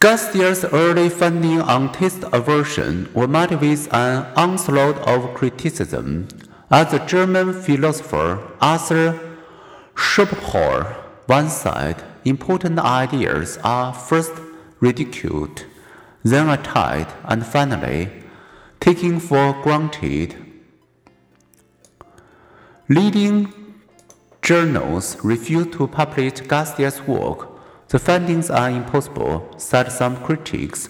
Garcia's early findings on taste aversion were met with an onslaught of criticism, as the German philosopher Arthur Schopenhauer once said, important ideas are first ridiculed, then attacked, and finally taken for granted. Leading journals refused to publish Garcia's work the findings are impossible, said some critics,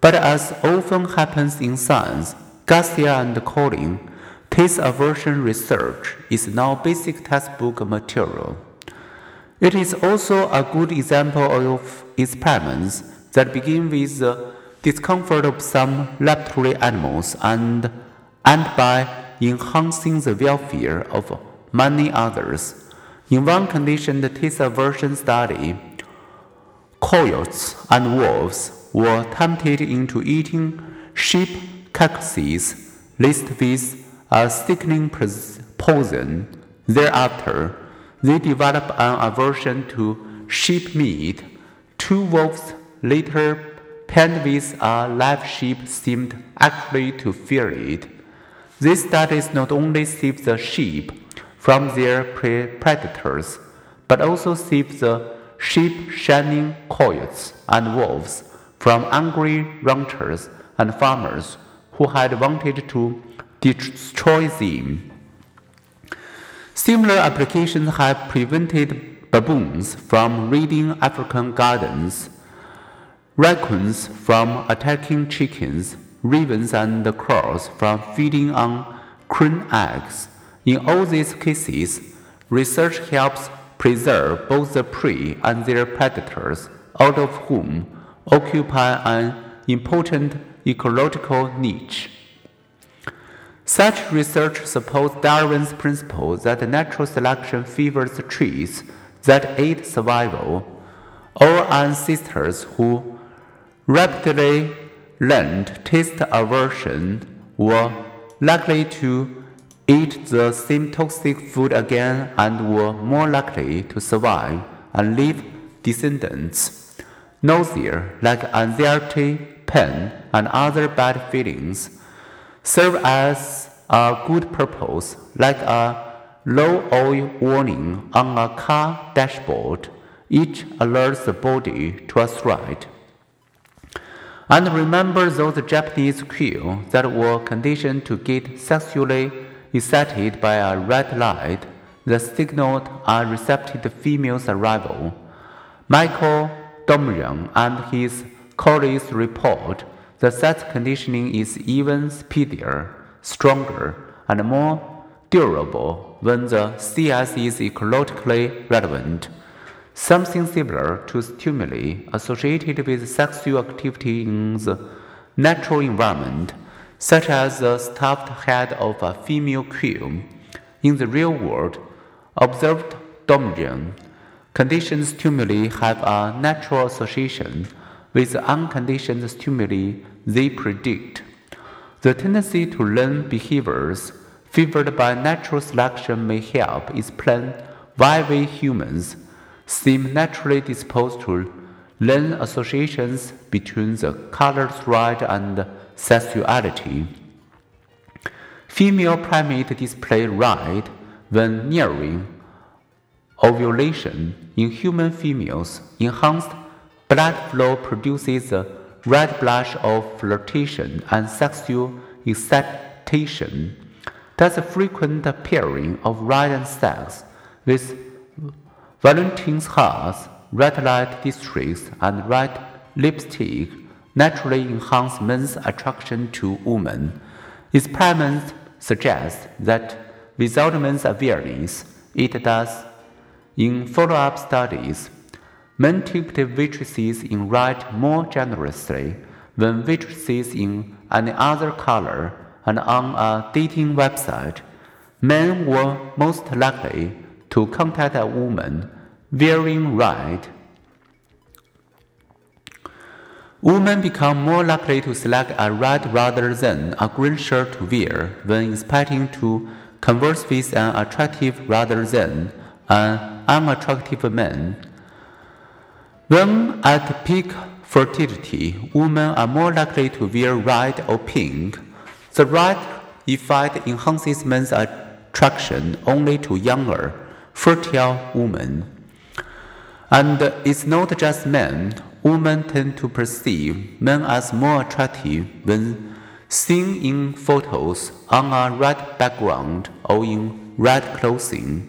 but as often happens in science, Garcia and Koelling, taste aversion research is now basic textbook material. It is also a good example of experiments that begin with the discomfort of some laboratory animals and end by enhancing the welfare of many others. In one conditioned taste aversion study, coyotes and wolves were tempted into eating sheep carcasses laced with a sickening poison. Thereafter, they developed an aversion to sheep meat. Two wolves later penned with a live sheep seemed actually to fear it. These studies not only saved the sheep from their predators, but also saved the sheep shining coyotes and wolves from angry ranchers and farmers who had wanted to destroy them. Similar applications have prevented baboons from raiding African gardens, raccoons from attacking chickens, ravens and crows from feeding on crane eggs. In all these cases, research helps preserve both the prey and their predators, all of whom occupy an important ecological niche. Such research supports Darwin's principle that natural selection favors traits that aid survival. Our ancestors who rapidly learned taste aversion were likely to eat the same toxic food again and were more likely to survive and leave descendants. Nausea, like anxiety, pain, and other bad feelings, serve as a good purpose, like a low oil warning on a car dashboard. Each alerts the body to a threat. And remember those Japanese quail that were conditioned to get sexually excited by a red light that signaled a receptive female's arrival. Michael Domjan and his colleagues report that such conditioning is even speedier, stronger, and more durable when the CS is ecologically relevant. Something similar to stimuli associated with sexual activity in the natural environment such as the stuffed head of a female quail. In the real world, observed Domjan, conditioned stimuli have a natural association with the unconditioned stimuli they predict. The tendency to learn behaviors favored by natural selection may help explain why we humans seem naturally disposed to learn associations between the colored thread and sexuality. Female primate display red when nearing ovulation. In human females, enhanced blood flow produces a red blush of flirtation and sexual excitation. Thus, a frequent pairing of red and sex with Valentine's hearts, red light districts, and red lipstick naturally enhance men's attraction to women. Experiments suggest that without men's awareness, it does. In follow up studies, men tipped waitresses in red more generously than waitresses in any other color, and on a dating website, men were most likely to contact a woman wearing red Women become more likely to select a red rather than a green shirt to wear when expecting to converse with an attractive rather than an unattractive man. When at peak fertility, women are more likely to wear red or pink. The red effect enhances men's attraction only to younger, fertile women. And it's not just men. Women tend to perceive men as more attractive when seen in photos on a red background or in red clothing.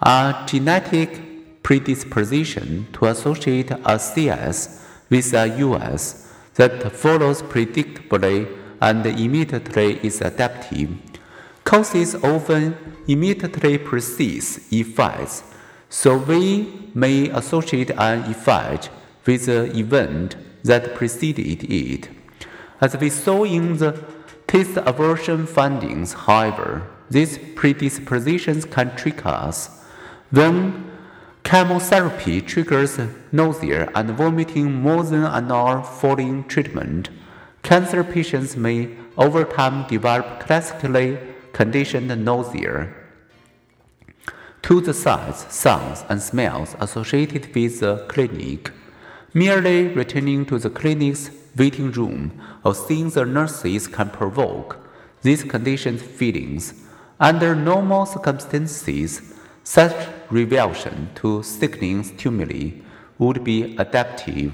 A genetic predisposition to associate a CS with a US that follows predictably and immediately is adaptive. Causes often immediately precede effects, so we may associate an effect with the event that preceded it. As we saw in the taste aversion findings, however, these predispositions can trick us. When chemotherapy triggers nausea and vomiting more than an hour following treatment, cancer patients may over time develop classically conditioned nausea to the sights, sounds, and smells associated with the clinic. Merely returning to the clinic's waiting room or seeing the nurses can provoke these conditioned feelings. Under normal circumstances, such revulsion to sickening stimuli would be adaptive